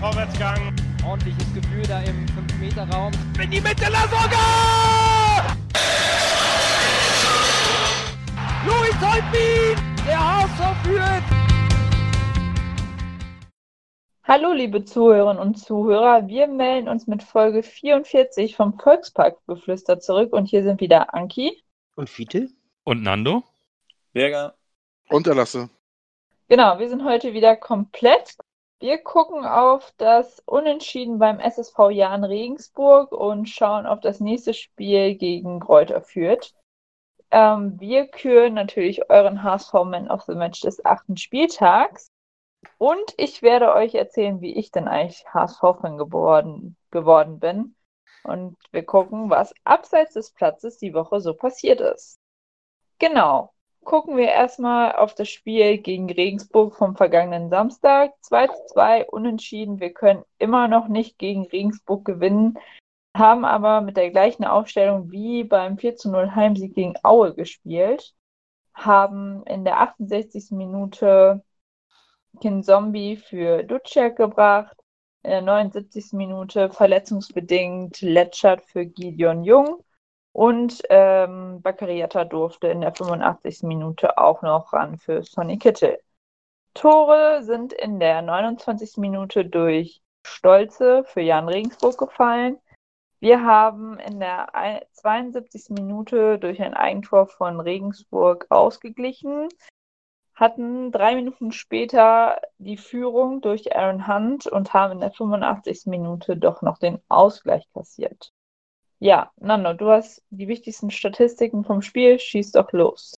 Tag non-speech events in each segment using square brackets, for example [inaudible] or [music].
Vorwärtsgang. Ordentliches Gefühl da im 5-Meter-Raum. In die Mitte, Lasogga! Louis Holtbein! Der HSV führt! Hallo liebe Zuhörerinnen und Zuhörer, wir melden uns mit Folge 44 vom Volksparkgeflüster zurück und hier sind wieder Anki. Und Fiete? Und Nando? Berger. Und Erlasse. Genau, wir sind heute wieder komplett. Wir gucken auf das Unentschieden beim SSV Jahn Regensburg und schauen auf das nächste Spiel gegen Kräuter Fürth. Ähm, wir küren natürlich euren HSV-Man of the Match des achten Spieltags. Und ich werde euch erzählen, wie ich denn eigentlich HSV-Fan geworden, geworden bin. Und wir gucken, was abseits des Platzes die Woche so passiert ist. Genau. Gucken wir erstmal auf das Spiel gegen Regensburg vom vergangenen Samstag. 2 zu 2 unentschieden. Wir können immer noch nicht gegen Regensburg gewinnen, haben aber mit der gleichen Aufstellung wie beim 4 zu 0 Heimsieg gegen Aue gespielt. Haben in der 68. Minute Kin Zombie für Ducek gebracht. In der 79. Minute verletzungsbedingt Letschert für Gideon Jung. Und ähm, Bakariata durfte in der 85. Minute auch noch ran für Sonny Kittel. Tore sind in der 29. Minute durch Stolze für Jan Regensburg gefallen. Wir haben in der 72. Minute durch ein Eigentor von Regensburg ausgeglichen hatten drei Minuten später die Führung durch Aaron Hunt und haben in der 85. Minute doch noch den Ausgleich kassiert. Ja, Nando, du hast die wichtigsten Statistiken vom Spiel, schieß doch los.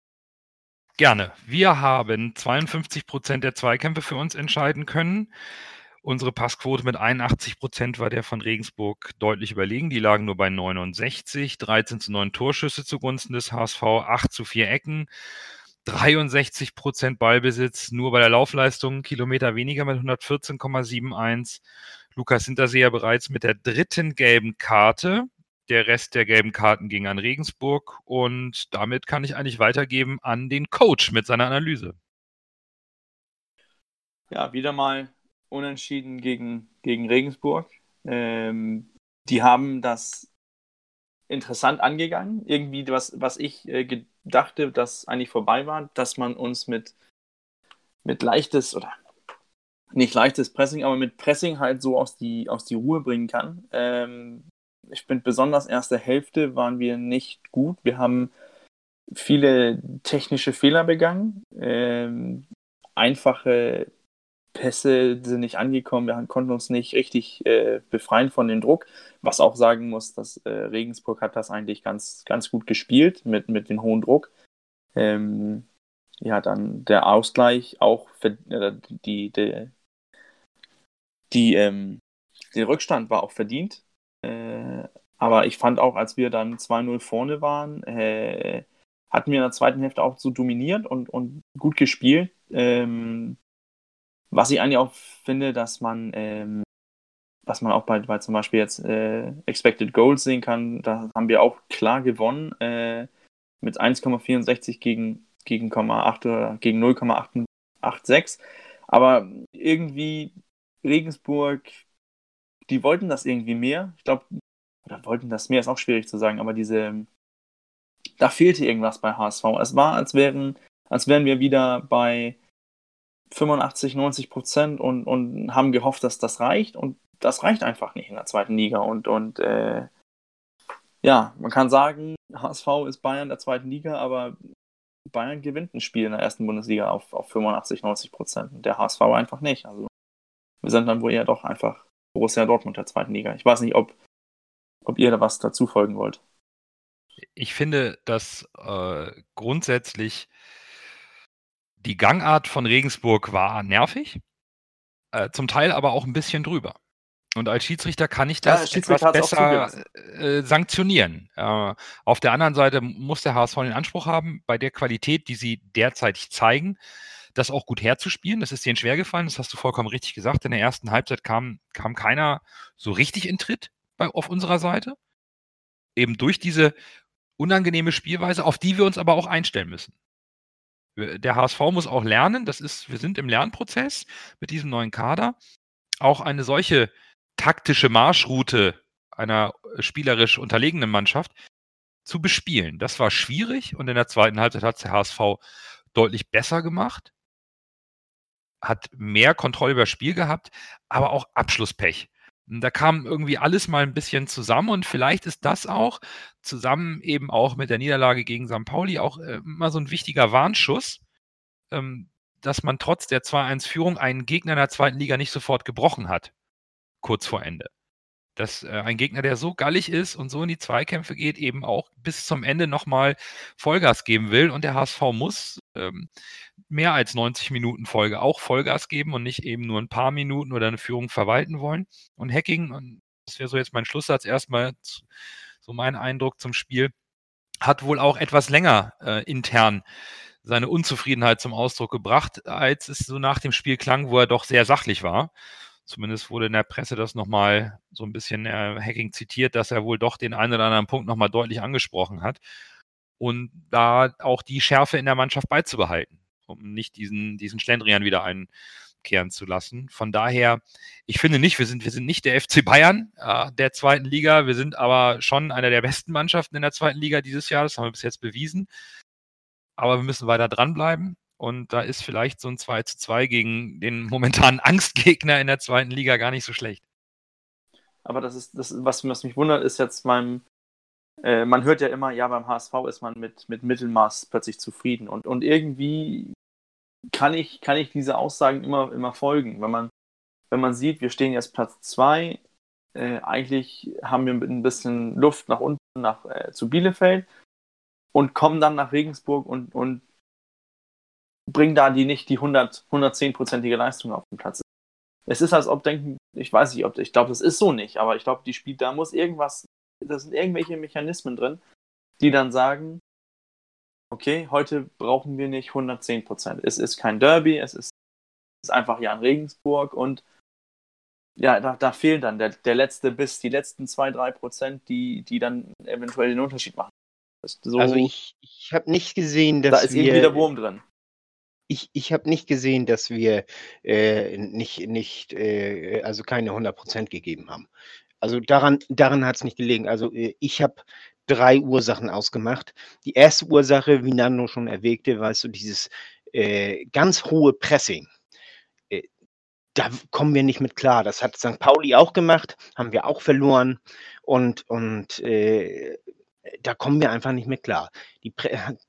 Gerne. Wir haben 52 Prozent der Zweikämpfe für uns entscheiden können. Unsere Passquote mit 81 Prozent war der von Regensburg deutlich überlegen. Die lagen nur bei 69, 13 zu 9 Torschüsse zugunsten des HSV, 8 zu 4 Ecken. 63 Prozent Ballbesitz, nur bei der Laufleistung Kilometer weniger mit 114,71. Lukas Hinterseher bereits mit der dritten gelben Karte. Der Rest der gelben Karten ging an Regensburg und damit kann ich eigentlich weitergeben an den Coach mit seiner Analyse. Ja, wieder mal unentschieden gegen, gegen Regensburg. Ähm, die haben das interessant angegangen. Irgendwie, was, was ich äh, dachte, dass eigentlich vorbei war, dass man uns mit, mit leichtes oder nicht leichtes Pressing, aber mit Pressing halt so aus die, aus die Ruhe bringen kann. Ähm, ich finde besonders erste Hälfte waren wir nicht gut. Wir haben viele technische Fehler begangen. Ähm, einfache Pässe sind nicht angekommen, wir konnten uns nicht richtig äh, befreien von dem Druck, was auch sagen muss, dass äh, Regensburg hat das eigentlich ganz, ganz gut gespielt mit, mit dem hohen Druck. Ähm, ja, dann der Ausgleich auch für äh, die, die, die ähm, der Rückstand war auch verdient. Äh, aber ich fand auch, als wir dann 2-0 vorne waren, äh, hatten wir in der zweiten Hälfte auch so dominiert und, und gut gespielt. Ähm, was ich eigentlich auch finde, dass man, ähm, was man auch bei, bei zum Beispiel jetzt äh, Expected Goals sehen kann, da haben wir auch klar gewonnen äh, mit 1,64 gegen, gegen, 8 oder gegen 0,886. Aber irgendwie Regensburg, die wollten das irgendwie mehr. Ich glaube, oder wollten das mehr, ist auch schwierig zu sagen, aber diese, da fehlte irgendwas bei HSV. Es war, als wären, als wären wir wieder bei 85, 90 Prozent und, und haben gehofft, dass das reicht. Und das reicht einfach nicht in der zweiten Liga. Und, und äh, ja, man kann sagen, HSV ist Bayern der zweiten Liga, aber Bayern gewinnt ein Spiel in der ersten Bundesliga auf, auf 85, 90 Prozent. Der HSV einfach nicht. Also wir sind dann wohl eher doch einfach Borussia Dortmund der zweiten Liga. Ich weiß nicht, ob, ob ihr da was dazu folgen wollt. Ich finde, dass äh, grundsätzlich die Gangart von Regensburg war nervig, äh, zum Teil aber auch ein bisschen drüber. Und als Schiedsrichter kann ich das ja, etwas besser äh, sanktionieren. Äh, auf der anderen Seite muss der HSV den Anspruch haben, bei der Qualität, die sie derzeitig zeigen, das auch gut herzuspielen. Das ist denen schwer gefallen, das hast du vollkommen richtig gesagt. In der ersten Halbzeit kam, kam keiner so richtig in Tritt bei, auf unserer Seite. Eben durch diese unangenehme Spielweise, auf die wir uns aber auch einstellen müssen. Der HSV muss auch lernen, das ist, wir sind im Lernprozess mit diesem neuen Kader. auch eine solche taktische Marschroute einer spielerisch unterlegenen Mannschaft zu bespielen. Das war schwierig und in der zweiten Halbzeit hat der HSV deutlich besser gemacht, hat mehr Kontrolle über das Spiel gehabt, aber auch Abschlusspech. Da kam irgendwie alles mal ein bisschen zusammen und vielleicht ist das auch zusammen eben auch mit der Niederlage gegen St. Pauli auch äh, immer so ein wichtiger Warnschuss, ähm, dass man trotz der 2-1-Führung einen Gegner in der zweiten Liga nicht sofort gebrochen hat, kurz vor Ende. Dass äh, ein Gegner, der so gallig ist und so in die Zweikämpfe geht, eben auch bis zum Ende nochmal Vollgas geben will. Und der HSV muss ähm, mehr als 90 Minuten Folge auch Vollgas geben und nicht eben nur ein paar Minuten oder eine Führung verwalten wollen. Und Hacking, und das wäre so jetzt mein Schlusssatz erstmal, so mein Eindruck zum Spiel, hat wohl auch etwas länger äh, intern seine Unzufriedenheit zum Ausdruck gebracht, als es so nach dem Spiel klang, wo er doch sehr sachlich war. Zumindest wurde in der Presse das nochmal so ein bisschen äh, Hacking zitiert, dass er wohl doch den einen oder anderen Punkt nochmal deutlich angesprochen hat. Und da auch die Schärfe in der Mannschaft beizubehalten, um nicht diesen, diesen Schlendrian wieder einkehren zu lassen. Von daher, ich finde nicht, wir sind, wir sind nicht der FC Bayern äh, der zweiten Liga. Wir sind aber schon einer der besten Mannschaften in der zweiten Liga dieses Jahr. Das haben wir bis jetzt bewiesen aber wir müssen weiter dranbleiben. Und da ist vielleicht so ein 2 zu 2 gegen den momentanen [laughs] Angstgegner in der zweiten Liga gar nicht so schlecht. Aber das ist, das, was, was mich wundert, ist jetzt beim, äh, man hört ja immer, ja, beim HSV ist man mit, mit Mittelmaß plötzlich zufrieden. Und, und irgendwie kann ich, kann ich diese Aussagen immer, immer folgen. Wenn man, wenn man sieht, wir stehen jetzt Platz 2, äh, eigentlich haben wir ein bisschen Luft nach unten nach, äh, zu Bielefeld und kommen dann nach Regensburg und, und bringen da die nicht die 100, 110-prozentige Leistung auf den Platz. Es ist, als ob denken, ich weiß nicht, ob, ich glaube, das ist so nicht, aber ich glaube, die spielt, da muss irgendwas, da sind irgendwelche Mechanismen drin, die dann sagen, okay, heute brauchen wir nicht 110 Prozent. Es ist kein Derby, es ist, es ist einfach Jan Regensburg und ja, da, da fehlt dann der, der letzte Biss, die letzten 2-3 Prozent, die, die dann eventuell den Unterschied machen. So, also ich, ich habe nicht gesehen, dass da ist wir, eben wieder Wurm drin. Ich, ich habe nicht gesehen, dass wir äh, nicht, nicht äh, also keine 100% gegeben haben. Also daran, daran hat es nicht gelegen. Also äh, ich habe drei Ursachen ausgemacht. Die erste Ursache, wie Nando schon erwähnte, war so dieses äh, ganz hohe Pressing. Äh, da kommen wir nicht mit klar. Das hat St. Pauli auch gemacht, haben wir auch verloren. Und, und äh, da kommen wir einfach nicht mehr klar. Die,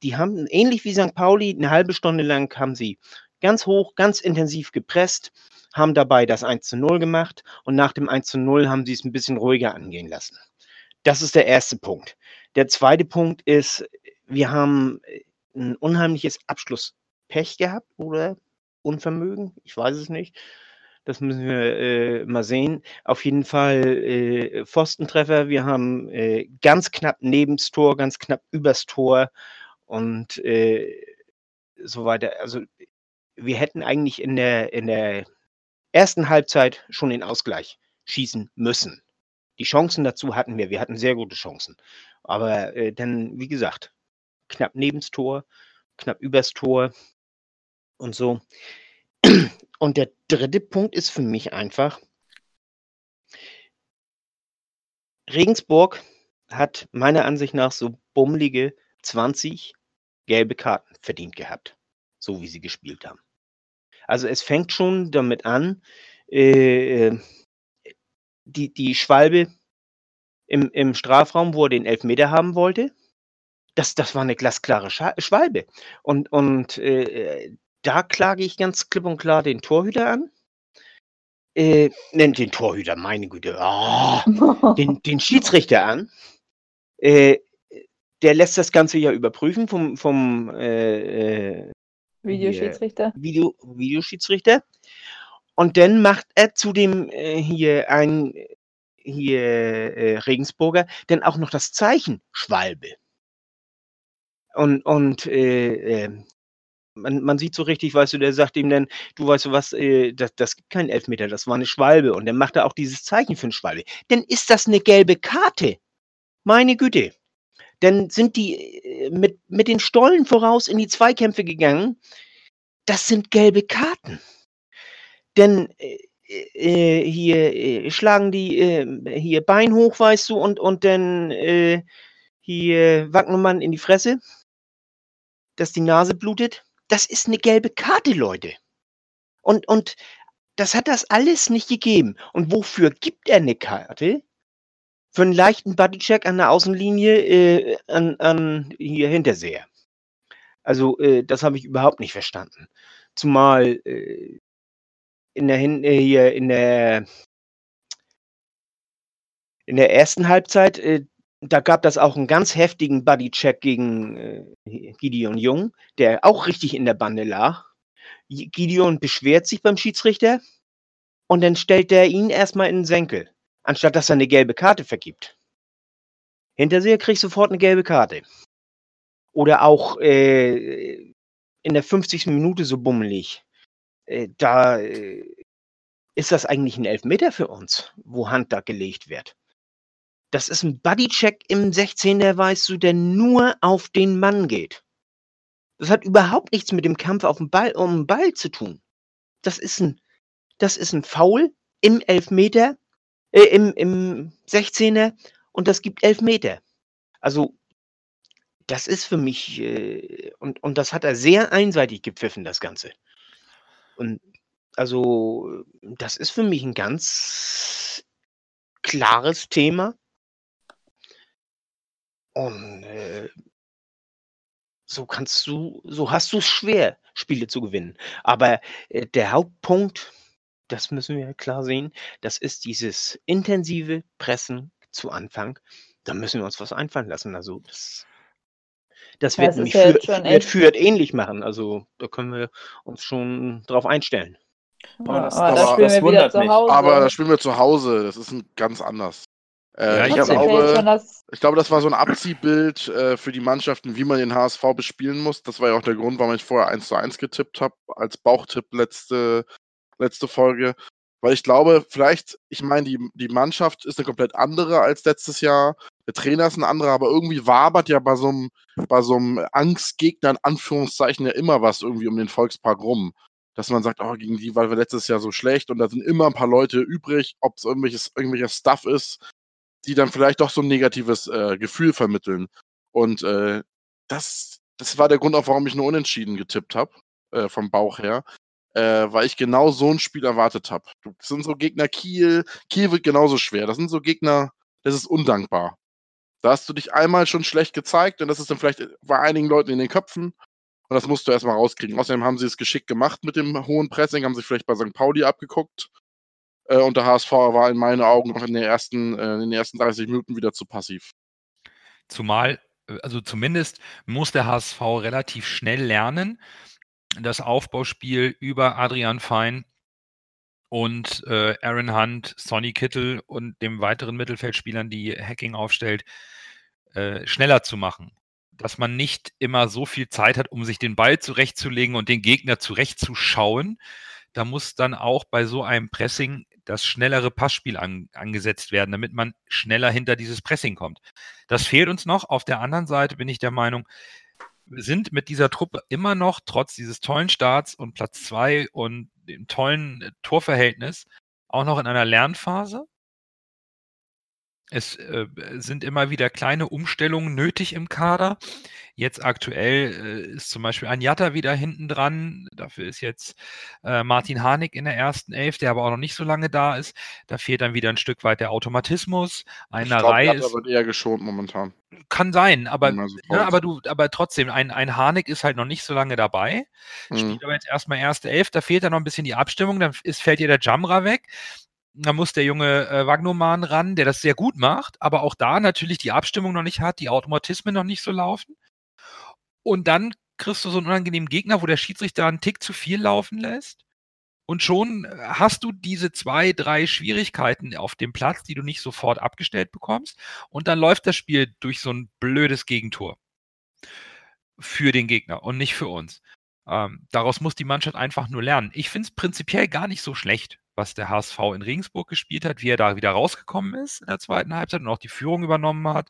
die haben ähnlich wie St. Pauli, eine halbe Stunde lang haben sie ganz hoch, ganz intensiv gepresst, haben dabei das 1 zu 0 gemacht und nach dem 1 zu 0 haben sie es ein bisschen ruhiger angehen lassen. Das ist der erste Punkt. Der zweite Punkt ist, wir haben ein unheimliches Abschlusspech gehabt oder Unvermögen, ich weiß es nicht. Das müssen wir äh, mal sehen. Auf jeden Fall äh, Pfostentreffer. Wir haben äh, ganz knapp neben das Tor, ganz knapp übers Tor und äh, so weiter. Also wir hätten eigentlich in der, in der ersten Halbzeit schon den Ausgleich schießen müssen. Die Chancen dazu hatten wir. Wir hatten sehr gute Chancen. Aber äh, dann, wie gesagt, knapp neben das Tor, knapp übers Tor und so. Und der dritte Punkt ist für mich einfach, Regensburg hat meiner Ansicht nach so bummelige 20 gelbe Karten verdient gehabt, so wie sie gespielt haben. Also es fängt schon damit an, äh, die, die Schwalbe im, im Strafraum, wo er den Elfmeter haben wollte, das, das war eine glasklare Schwalbe. Und, und äh, da klage ich ganz klipp und klar den Torhüter an. Äh, nennt den Torhüter, meine Güte, oh, [laughs] den, den Schiedsrichter an. Äh, der lässt das Ganze ja überprüfen vom, vom äh, äh Videoschiedsrichter. Video, Videoschiedsrichter. Und dann macht er zu dem äh, hier ein hier äh, Regensburger dann auch noch das Zeichen Schwalbe. Und, und äh, äh man, man sieht so richtig, weißt du, der sagt ihm dann, du weißt du was, äh, das, das gibt keinen Elfmeter, das war eine Schwalbe. Und dann macht er auch dieses Zeichen für eine Schwalbe. Dann ist das eine gelbe Karte. Meine Güte. Dann sind die äh, mit, mit den Stollen voraus in die Zweikämpfe gegangen. Das sind gelbe Karten. Denn äh, äh, hier äh, schlagen die äh, hier Bein hoch, weißt du, und, und dann hier Wagnermann in die Fresse, dass die Nase blutet. Das ist eine gelbe Karte, Leute. Und, und das hat das alles nicht gegeben. Und wofür gibt er eine Karte? Für einen leichten Bodycheck an der Außenlinie äh, an, an hier Hinterseher. Also, äh, das habe ich überhaupt nicht verstanden. Zumal äh, in der Hin äh, hier in der in der ersten Halbzeit, äh, da gab das auch einen ganz heftigen Bodycheck gegen äh, Gideon Jung, der auch richtig in der Bande lag. Gideon beschwert sich beim Schiedsrichter und dann stellt er ihn erstmal in den Senkel, anstatt dass er eine gelbe Karte vergibt. Hinterseher kriegt sofort eine gelbe Karte. Oder auch äh, in der 50. Minute so bummelig. Äh, da äh, ist das eigentlich ein Elfmeter für uns, wo Hand da gelegt wird. Das ist ein Bodycheck im 16er, weißt du, der nur auf den Mann geht. Das hat überhaupt nichts mit dem Kampf auf den Ball, um den Ball zu tun. Das ist ein, das ist ein Foul im Elfmeter, äh, im, im 16er und das gibt Elfmeter. Also, das ist für mich, äh, und, und das hat er sehr einseitig gepfiffen, das Ganze. Und also, das ist für mich ein ganz klares Thema. Und äh, so kannst du, so hast du es schwer, Spiele zu gewinnen. Aber äh, der Hauptpunkt, das müssen wir klar sehen, das ist dieses intensive Pressen zu Anfang. Da müssen wir uns was einfallen lassen. Also das, das wird Das ist nämlich ja für, wird. Fürth ähnlich machen. Also da können wir uns schon drauf einstellen. Aber Ja, das- aber da aber spielen das wir wieder wundert zu mich. Hause. Aber da spielen wir zu Hause. Das ist ein ganz anders. Äh, Ja, ich, ich glaube, das ich glaube, das war so ein Abziehbild äh, für die Mannschaften, wie man den HSV bespielen muss. Das war ja auch der Grund, warum ich vorher 1 zu 1 getippt habe, als Bauchtipp letzte, letzte Folge. Weil ich glaube, vielleicht, ich meine, die, die Mannschaft ist eine komplett andere als letztes Jahr. Der Trainer ist ein anderer, aber irgendwie wabert ja bei so einem, bei so einem Angstgegner in Anführungszeichen ja immer was irgendwie um den Volkspark rum. Dass man sagt, oh, gegen die waren wir letztes Jahr so schlecht und da sind immer ein paar Leute übrig, ob es irgendwelches, irgendwelcher Stuff ist, die dann vielleicht doch so ein negatives äh, Gefühl vermitteln. Und äh, das, das war der Grund auch, warum ich nur unentschieden getippt habe, äh, vom Bauch her. Äh, weil ich genau so ein Spiel erwartet habe. Das sind so Gegner Kiel. Kiel wird genauso schwer. Das sind so Gegner, das ist undankbar. Da hast du dich einmal schon schlecht gezeigt und das ist dann vielleicht bei einigen Leuten in den Köpfen. Und das musst du erstmal rauskriegen. Außerdem haben sie es geschickt gemacht mit dem hohen Pressing, haben sich vielleicht bei St. Pauli abgeguckt. Äh, und der HSV war in meinen Augen noch in, den ersten, äh, in den ersten 30 Minuten wieder zu passiv. Zumal, äh, also zumindest muss der HSV relativ schnell lernen, das Aufbauspiel über Adrian Fein und äh, Aaron Hunt, Sonny Kittel und dem weiteren Mittelfeldspielern, die Hacking aufstellt, äh, schneller zu machen. Dass man nicht immer so viel Zeit hat, um sich den Ball zurechtzulegen und den Gegner zurechtzuschauen. Da muss dann auch bei so einem Pressing das schnellere Passspiel an, angesetzt werden, damit man schneller hinter dieses Pressing kommt. Das fehlt uns noch. Auf der anderen Seite bin ich der Meinung, wir sind mit dieser Truppe immer noch, trotz dieses tollen Starts und Platz zwei und dem tollen äh, Torverhältnis, auch noch in einer Lernphase. Es äh, sind immer wieder kleine Umstellungen nötig im Kader. Jetzt aktuell äh, ist zum Beispiel Anjatta wieder hinten dran. Dafür ist jetzt äh, Martin Harnik in der ersten Elf, der aber auch noch nicht so lange da ist. Da fehlt dann wieder ein Stück weit der Automatismus. Einer Reihe ist. wird eher geschont momentan. Kann sein, aber, so ne, aber du, aber trotzdem, ein, ein Harnik ist halt noch nicht so lange dabei. Mhm. Spielt aber jetzt erstmal erste Elf, da fehlt dann noch ein bisschen die Abstimmung, dann ist, fällt dir der Jamra weg. Da muss der junge äh, Wagnoman ran, der das sehr gut macht, aber auch da natürlich die Abstimmung noch nicht hat, die Automatismen noch nicht so laufen. Und dann kriegst du so einen unangenehmen Gegner, wo der Schiedsrichter einen Tick zu viel laufen lässt. Und schon äh, hast du diese zwei, drei Schwierigkeiten auf dem Platz, die du nicht sofort abgestellt bekommst. Und dann läuft das Spiel durch so ein blödes Gegentor. Für den Gegner und nicht für uns. Ähm, daraus muss die Mannschaft einfach nur lernen. Ich finde es prinzipiell gar nicht so schlecht, was der HSV in Regensburg gespielt hat, wie er da wieder rausgekommen ist in der zweiten Halbzeit und auch die Führung übernommen hat.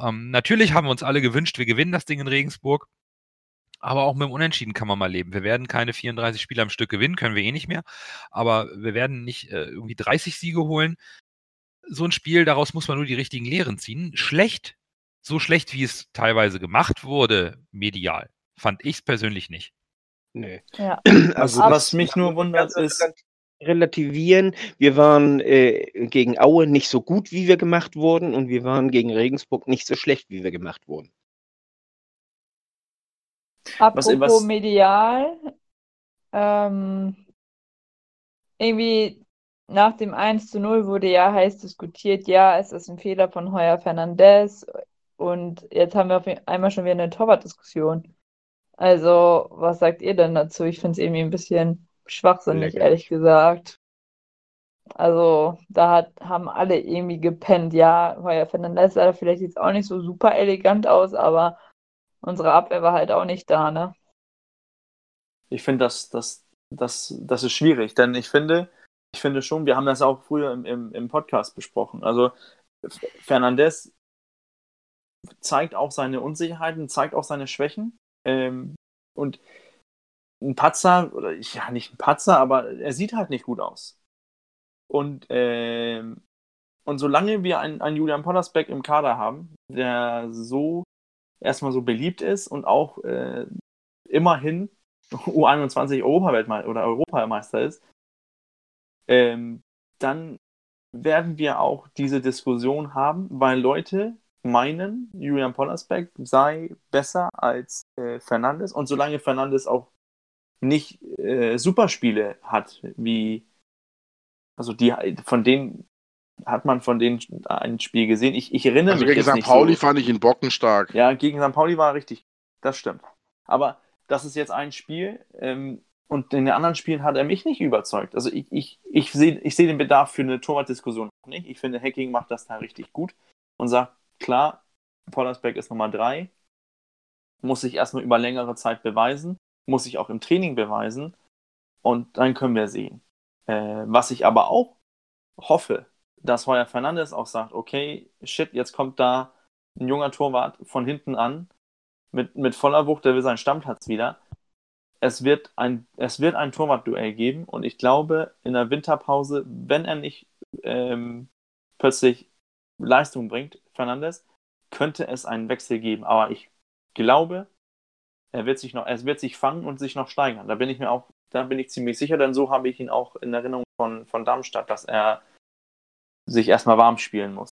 Ähm, natürlich haben wir uns alle gewünscht, wir gewinnen das Ding in Regensburg. Aber auch mit dem Unentschieden kann man mal leben. Wir werden keine 34 Spiele am Stück gewinnen, können wir eh nicht mehr. Aber wir werden nicht äh, irgendwie 30 Siege holen. So ein Spiel, daraus muss man nur die richtigen Lehren ziehen. Schlecht, so schlecht, wie es teilweise gemacht wurde, medial, fand ich es persönlich nicht. Nee. Ja. [clears throat] Also was, mich nur wundert ist, relativieren. Wir waren äh, gegen Aue nicht so gut, wie wir gemacht wurden, und wir waren gegen Regensburg nicht so schlecht, wie wir gemacht wurden. Apropos was- medial, ähm, irgendwie nach dem 1 zu 0 wurde ja heiß diskutiert, ja, es ist ein Fehler von Heuer Fernandez und jetzt haben wir auf einmal schon wieder eine Torwartdiskussion. Also, was sagt ihr denn dazu? Ich finde es irgendwie ein bisschen schwachsinnig, Lecker. ehrlich gesagt. Also, da hat, haben alle irgendwie gepennt. Ja, Heuer Fernandez sah vielleicht jetzt auch nicht so super elegant aus, aber unsere Abwehr war halt auch nicht da, ne? ich finde, das, das, das, das ist schwierig, denn ich finde, ich finde schon, wir haben das auch früher im, im, im Podcast besprochen. Also Fernandes zeigt auch seine Unsicherheiten, zeigt auch seine Schwächen. Ähm, und ein Patzer, oder ja, nicht ein Patzer, aber er sieht halt nicht gut aus. Und, ähm, und solange wir einen, einen Julian Pollersbeck im Kader haben, der so erstmal so beliebt ist und auch äh, immerhin U21 Europaweltmeister oder Europameister ist, ähm, dann werden wir auch diese Diskussion haben, weil Leute meinen, Julian Pollersbeck sei besser als äh, Fernandes und solange Fernandes auch nicht äh, Superspiele hat, wie also die von denen hat man von denen ein Spiel gesehen. Ich, ich erinnere Also mich gegen St. nicht Pauli so. fand ich ihn bockenstark. Ja, gegen St. Pauli war er richtig. Das stimmt. Aber das ist jetzt ein Spiel ähm, und in den anderen Spielen hat er mich nicht überzeugt. Also ich, ich, ich sehe ich seh den Bedarf für eine Torwartdiskussion nicht. Ich finde, Hacking macht das da richtig gut und sagt, klar, Pollersbeck ist Nummer drei, muss sich erstmal über längere Zeit beweisen, muss sich auch im Training beweisen und dann können wir sehen. Äh, was ich aber auch hoffe, dass Heuer Fernandes auch sagt, okay, shit, jetzt kommt da ein junger Torwart von hinten an, mit, mit voller Wucht, der will seinen Stammplatz wieder. Es wird ein, es wird ein Torwartduell geben und ich glaube, in der Winterpause, wenn er nicht ähm, plötzlich Leistung bringt, Fernandes, könnte es einen Wechsel geben. Aber ich glaube, er wird sich noch, er wird sich fangen und sich noch steigern. Da bin ich mir auch, da bin ich ziemlich sicher, denn so habe ich ihn auch in Erinnerung von, von Darmstadt, dass er sich erstmal warm spielen muss.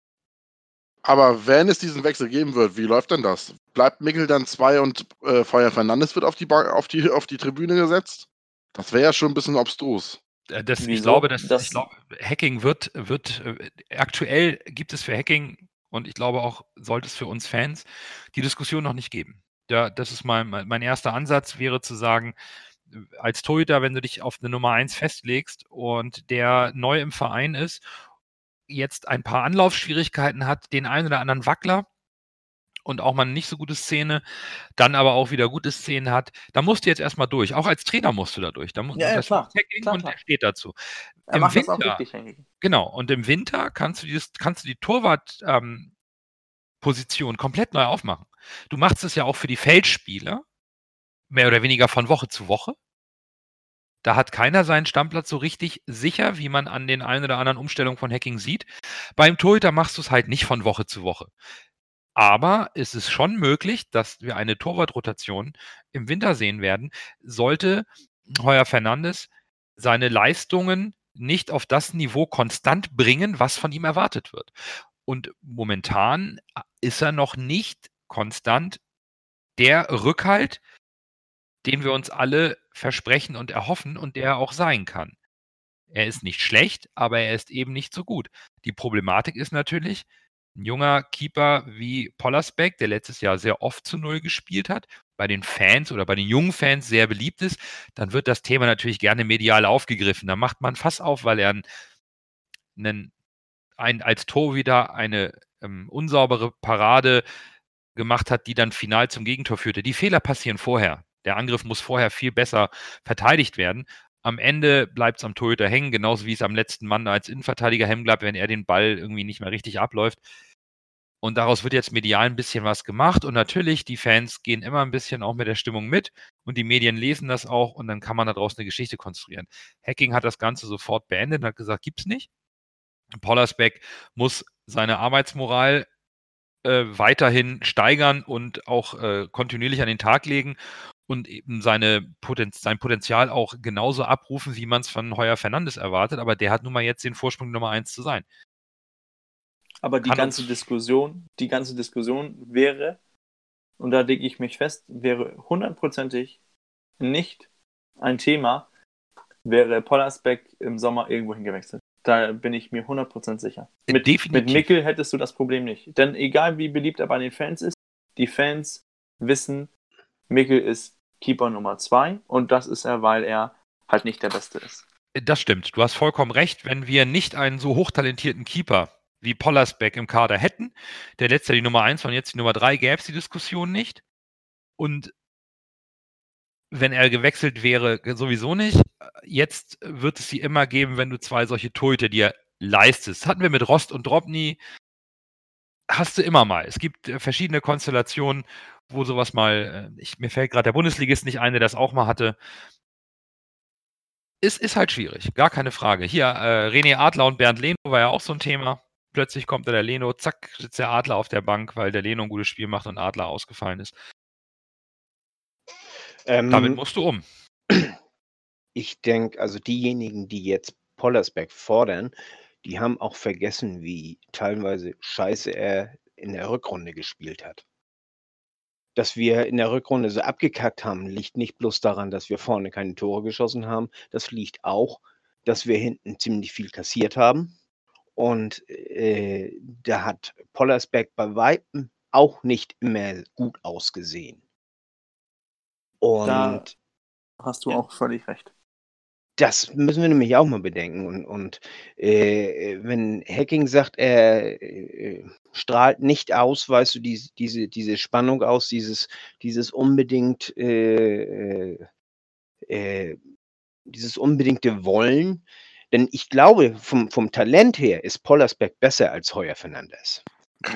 Aber wenn es diesen Wechsel geben wird, wie läuft denn das? Bleibt Mickel dann zwei und äh, Feuer Fernandes wird auf die, auf, die, auf die Tribüne gesetzt? Das wäre ja schon ein bisschen obstrus. Äh, Das, ich glaube, dass, Das- ich glaube, Hacking wird, wird äh, aktuell gibt es für Hacking und ich glaube auch, sollte es für uns Fans die Diskussion noch nicht geben. Ja, das ist mein, mein erster Ansatz, wäre zu sagen, als Torhüter, wenn du dich auf eine Nummer 1 festlegst und der neu im Verein ist, jetzt ein paar Anlaufschwierigkeiten hat, den einen oder anderen Wackler und auch mal eine nicht so gute Szene, dann aber auch wieder gute Szenen hat, da musst du jetzt erstmal durch. Auch als Trainer musst du da durch. Da mu- Ja, ja, das klar. Klar, und klar. der steht dazu. Er Im macht das auch Winter- richtig. Genau, und im Winter kannst du, dieses, kannst du die Torwart-Position komplett neu aufmachen. Du machst es ja auch für die Feldspieler, mehr oder weniger von Woche zu Woche. Da hat keiner seinen Stammplatz so richtig sicher, wie man an den ein oder anderen Umstellungen von Hacking sieht. Beim Torhüter machst du es halt nicht von Woche zu Woche. Aber es ist schon möglich, dass wir eine Torwartrotation im Winter sehen werden, sollte Heuer Fernandes seine Leistungen nicht auf das Niveau konstant bringen, was von ihm erwartet wird. Und momentan ist er noch nicht konstant der Rückhalt, den wir uns alle versprechen und erhoffen und der er auch sein kann. Er ist nicht schlecht, aber er ist eben nicht so gut. Die Problematik ist natürlich, ein junger Keeper wie Pollersbeck, der letztes Jahr sehr oft zu Null gespielt hat, bei den Fans oder bei den jungen Fans sehr beliebt ist, dann wird das Thema natürlich gerne medial aufgegriffen. Da macht man Fass auf, weil er einen, einen, ein, als Torhüter eine ähm, unsaubere Parade gemacht hat, die dann final zum Gegentor führte. Die Fehler passieren vorher. Der Angriff muss vorher viel besser verteidigt werden. Am Ende bleibt es am Torhüter hängen, genauso wie es am letzten Mann als Innenverteidiger hängen bleibt, wenn er den Ball irgendwie nicht mehr richtig abläuft. Und daraus wird jetzt medial ein bisschen was gemacht. Und natürlich, die Fans gehen immer ein bisschen auch mit der Stimmung mit. Und die Medien lesen das auch. Und dann kann man daraus eine Geschichte konstruieren. Hacking hat das Ganze sofort beendet und hat gesagt, gibt's nicht. Pollersbeck muss seine Arbeitsmoral äh, weiterhin steigern und auch äh, kontinuierlich an den Tag legen und eben seine Potenz sein Potenzial auch genauso abrufen, wie man es von Heuer Fernandes erwartet. Aber der hat nun mal jetzt den Vorsprung, Nummer eins zu sein. Aber die Kann ganze uns- Diskussion, die ganze Diskussion wäre, und da lege ich mich fest, wäre hundertprozentig nicht ein Thema, wäre Pollersbeck im Sommer irgendwo hingewechselt. Da bin ich mir 100% sicher. Mit, definitiv. mit Mickel hättest du das Problem nicht. Denn egal wie beliebt er bei den Fans ist, die Fans wissen, Mickel ist Keeper Nummer 2 und das ist er, weil er halt nicht der Beste ist. Das stimmt. Du hast vollkommen recht. Wenn wir nicht einen so hochtalentierten Keeper wie Pollersbeck im Kader hätten, der letzte die Nummer 1 und jetzt die Nummer 3, gäbe es die Diskussion nicht. Und wenn er gewechselt wäre, sowieso nicht. Jetzt wird es sie immer geben, wenn du zwei solche Torhüter dir leistest. Hatten wir mit Rost und Drobny, hast du immer mal. Es gibt äh, verschiedene Konstellationen, wo sowas mal, äh, ich, mir fällt gerade der Bundesligist nicht ein, der das auch mal hatte. Es ist halt schwierig, gar keine Frage. Hier, äh, René Adler und Bernd Leno war ja auch so ein Thema. Plötzlich kommt da der Leno, zack, sitzt der Adler auf der Bank, weil der Leno ein gutes Spiel macht und Adler ausgefallen ist. Ähm, Damit musst du um. ich denke, also diejenigen, die jetzt Pollersbeck fordern, die haben auch vergessen, wie teilweise scheiße er in der Rückrunde gespielt hat. Dass wir in der Rückrunde so abgekackt haben, liegt nicht bloß daran, dass wir vorne keine Tore geschossen haben. Das liegt auch, dass wir hinten ziemlich viel kassiert haben. Und äh, da hat Pollersbeck bei Weitem auch nicht immer gut ausgesehen. Und Da hast du Ja. auch völlig recht. das müssen wir nämlich auch mal bedenken. Und, und äh, wenn Hacking sagt, er äh, strahlt nicht aus, weißt du, diese, diese, diese Spannung aus, dieses, dieses unbedingt, äh, äh, äh, dieses unbedingte Wollen. Denn ich glaube, vom, vom Talent her ist Pollersbeck besser als Heuer Fernandes.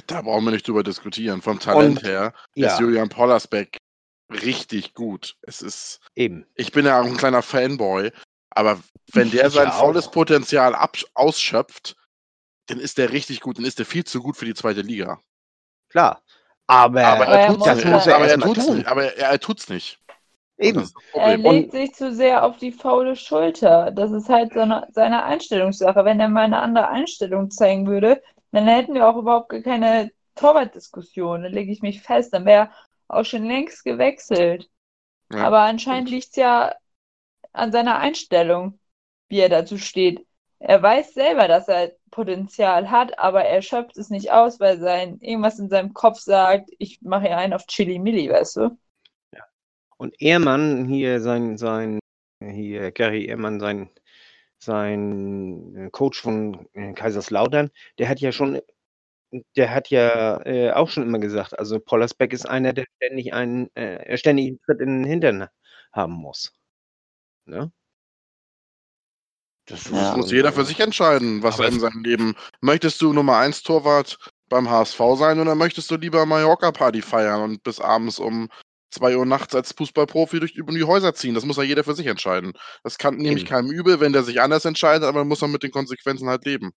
Da brauchen wir nicht drüber diskutieren. Vom Talent Und- her Ja, ist Julian Pollersbeck richtig gut. Es ist, eben. ich bin ja auch ein kleiner Fanboy, aber wenn [laughs] der Ich sein ja volles auch. Potenzial ausschöpft, dann ist der richtig gut. Dann ist der viel zu gut für die zweite Liga. Klar. Aber, Aber er er tut's das nicht. muss er aber er tut's tun. nicht. Aber er, er tut's nicht. Eben. Er legt sich zu sehr auf die faule Schulter. Das ist halt seine, seine Einstellungssache. Wenn er mal eine andere Einstellung zeigen würde, dann hätten wir auch überhaupt keine Torwartdiskussion. Da lege ich mich fest. Dann wäre er auch schon längst gewechselt. Ja, Aber anscheinend liegt es ja an seiner Einstellung, wie er dazu steht. Er weiß selber, dass er Potenzial hat, aber er schöpft es nicht aus, weil sein irgendwas in seinem Kopf sagt, ich mache hier einen auf Chili Milli, weißt du? Und Ehrmann, hier sein, sein, hier Gary Ehrmann, sein, sein Coach von äh, Kaiserslautern, der hat ja schon, der hat ja äh, auch schon immer gesagt, also Pollersbeck ist einer, der ständig einen, äh, ständig einen Tritt in den Hintern haben muss. Ne? Das, Ja. Das muss jeder für sich entscheiden, was Aber er in es- seinem Leben. Möchtest du Nummer 1 Torwart beim HSV sein oder möchtest du lieber Mallorca-Party feiern und bis abends um 2 Uhr nachts als Fußballprofi durch über die Häuser ziehen? Das muss ja jeder für sich entscheiden. Das kann nämlich Eben. keinem übel, wenn der sich anders entscheidet, aber muss man mit den Konsequenzen halt leben.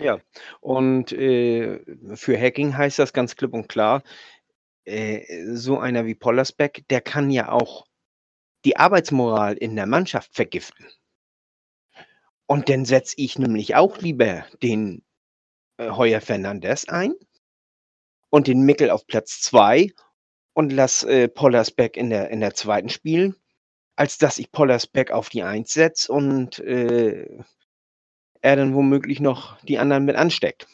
Ja, und äh, für Hacking heißt das ganz klipp und klar, äh, so einer wie Pollersbeck, der kann ja auch die Arbeitsmoral in der Mannschaft vergiften. Und dann setze ich nämlich auch lieber den äh, Heuer Fernandes ein und den Mickel auf Platz 2 und lass äh, Pollersbeck in der, in der zweiten spielen, als dass ich Pollersbeck auf die 1 setze und äh, er dann womöglich noch die anderen mit ansteckt.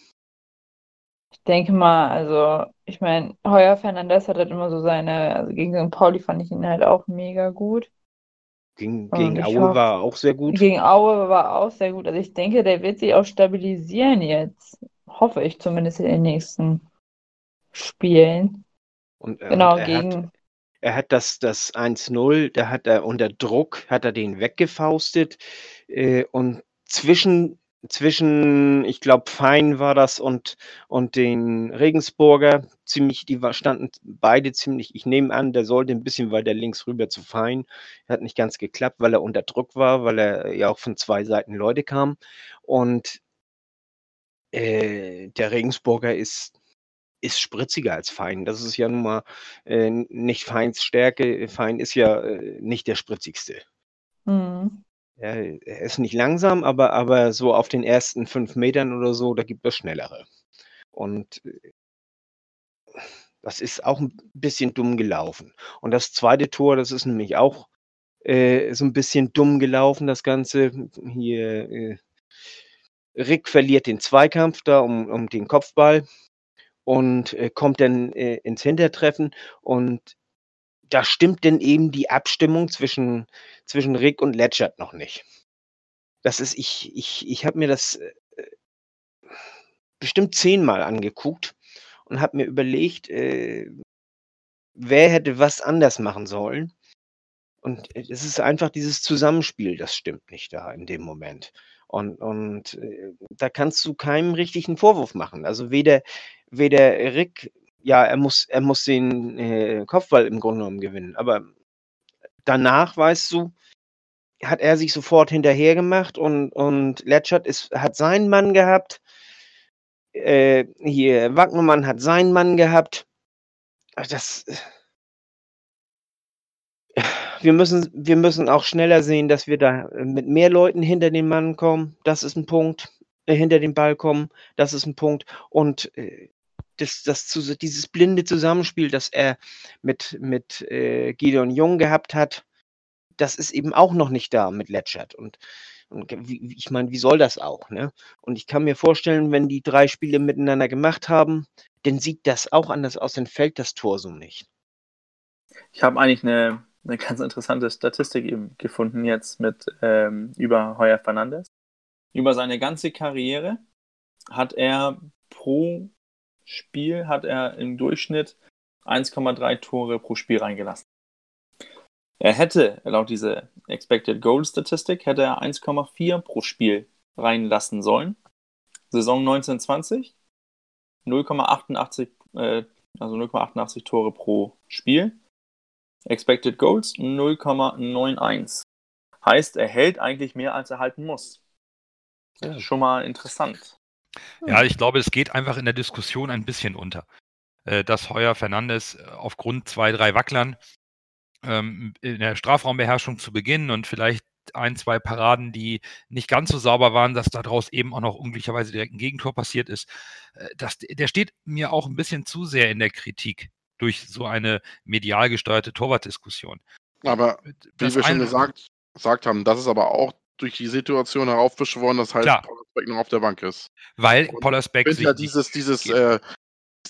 Ich denke mal, also, ich meine, Heuer Fernandes hat halt immer so seine, also gegen St. Pauli fand ich ihn halt auch mega gut. Gegen, gegen Aue hoffe- war auch sehr gut. Gegen Aue war auch sehr gut. Also ich denke, der wird sich auch stabilisieren jetzt. Hoffe ich zumindest in den nächsten Spielen. Und, äh, Genau, und er gegen. hat, er hat das, das 1-0, da hat er unter Druck, hat er den weggefaustet äh, und zwischen zwischen, ich glaube, Fein war das und, und den Regensburger ziemlich, die standen beide ziemlich, ich nehme an, der sollte ein bisschen weiter links rüber zu Fein. Hat nicht ganz geklappt, weil er unter Druck war, weil er ja auch von zwei Seiten Leute kam. Und äh, der Regensburger ist, ist spritziger als Fein. Das ist ja nun mal äh, nicht Feins Stärke. Fein ist ja äh, nicht der spritzigste. Mhm. Er ist nicht langsam, aber, aber so auf den ersten fünf Metern oder so, da gibt es schnellere. Und äh, das ist auch ein bisschen dumm gelaufen. Und das zweite Tor, das ist nämlich auch äh, so ein bisschen dumm gelaufen, das Ganze. Hier, äh, Rick verliert den Zweikampf da um, um den Kopfball und äh, kommt dann äh, ins Hintertreffen und da stimmt denn eben die Abstimmung zwischen, zwischen Rick und Letchert noch nicht. Das ist, ich, ich, ich habe mir das äh, bestimmt zehnmal angeguckt und habe mir überlegt, äh, wer hätte was anders machen sollen. Und äh, es ist einfach dieses Zusammenspiel, das stimmt nicht da in dem Moment. Und, und äh, da kannst du keinem richtigen Vorwurf machen. Also weder, weder Rick ja, er muss, er muss den äh, Kopfball im Grunde genommen gewinnen. Aber danach, weißt du, hat er sich sofort hinterher gemacht und, und Letschert ist, hat seinen Mann gehabt. Äh, hier, Wagnermann hat seinen Mann gehabt. Das. Wir müssen, wir müssen auch schneller sehen, dass wir da mit mehr Leuten hinter den Mann kommen. Das ist ein Punkt. Äh, hinter den Ball kommen. Das ist ein Punkt. Und äh, das, das, dieses blinde Zusammenspiel, das er mit, mit äh, Gideon Jung gehabt hat, das ist eben auch noch nicht da mit Letschert. Und, und wie, ich meine, wie soll das auch? Ne? Und ich kann mir vorstellen, wenn die drei Spiele miteinander gemacht haben, dann sieht das auch anders aus, dann fällt das Tor so nicht. Ich habe eigentlich eine, eine [laughs] ganz interessante Statistik eben gefunden jetzt mit ähm, über Heuer Fernandes. Über seine ganze Karriere hat er pro Spiel hat er im Durchschnitt 1,3 Tore pro Spiel reingelassen. Er hätte, laut dieser Expected Goal Statistik, hätte er 1,4 pro Spiel reinlassen sollen. Saison 1920 0,88 äh, also 0,88 Tore pro Spiel. Expected Goals 0,91. Heißt, er hält eigentlich mehr, als er halten muss. Das ist schon mal interessant. Ja, ich glaube, es geht einfach in der Diskussion ein bisschen unter, äh, dass Heuer Fernandes äh, aufgrund zwei, drei Wacklern ähm, in der Strafraumbeherrschung zu Beginn und vielleicht ein, zwei Paraden, die nicht ganz so sauber waren, dass daraus eben auch noch unglücklicherweise direkt ein Gegentor passiert ist. Äh, das, der steht mir auch ein bisschen zu sehr in der Kritik durch so eine medial gesteuerte Torwartdiskussion. Aber wie das wir schon gesagt, gesagt haben, das ist aber auch durch die Situation heraufbeschworen, dass halt Klar. Pollersbeck noch auf der Bank ist. weil Und Pollersbeck Ich sich finde ja dieses, dieses, äh,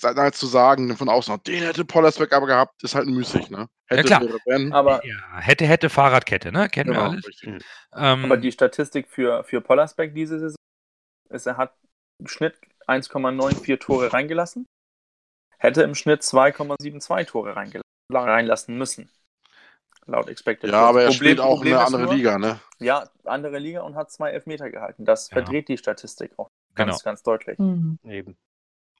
halt zu sagen, von außen, den hätte Pollersbeck aber gehabt, ist halt müßig, ne? Hätte, klar. wäre, wenn. Aber, ja, hätte, hätte Fahrradkette, ne? Kennen wir Genau, alles. richtig. Ähm, aber die Statistik für, für Pollersbeck diese Saison ist, er hat im Schnitt 1,94 Tore reingelassen, hätte im Schnitt 2,72 Tore reingel- reinlassen müssen. Laut Expected Ja, Goals. aber er Problem- spielt auch Problem eine andere nur, Liga, ne? Ja, andere Liga und hat zwei Elfmeter gehalten. Das Ja. verdreht die Statistik auch ganz, Genau. ganz deutlich. Mhm. Eben.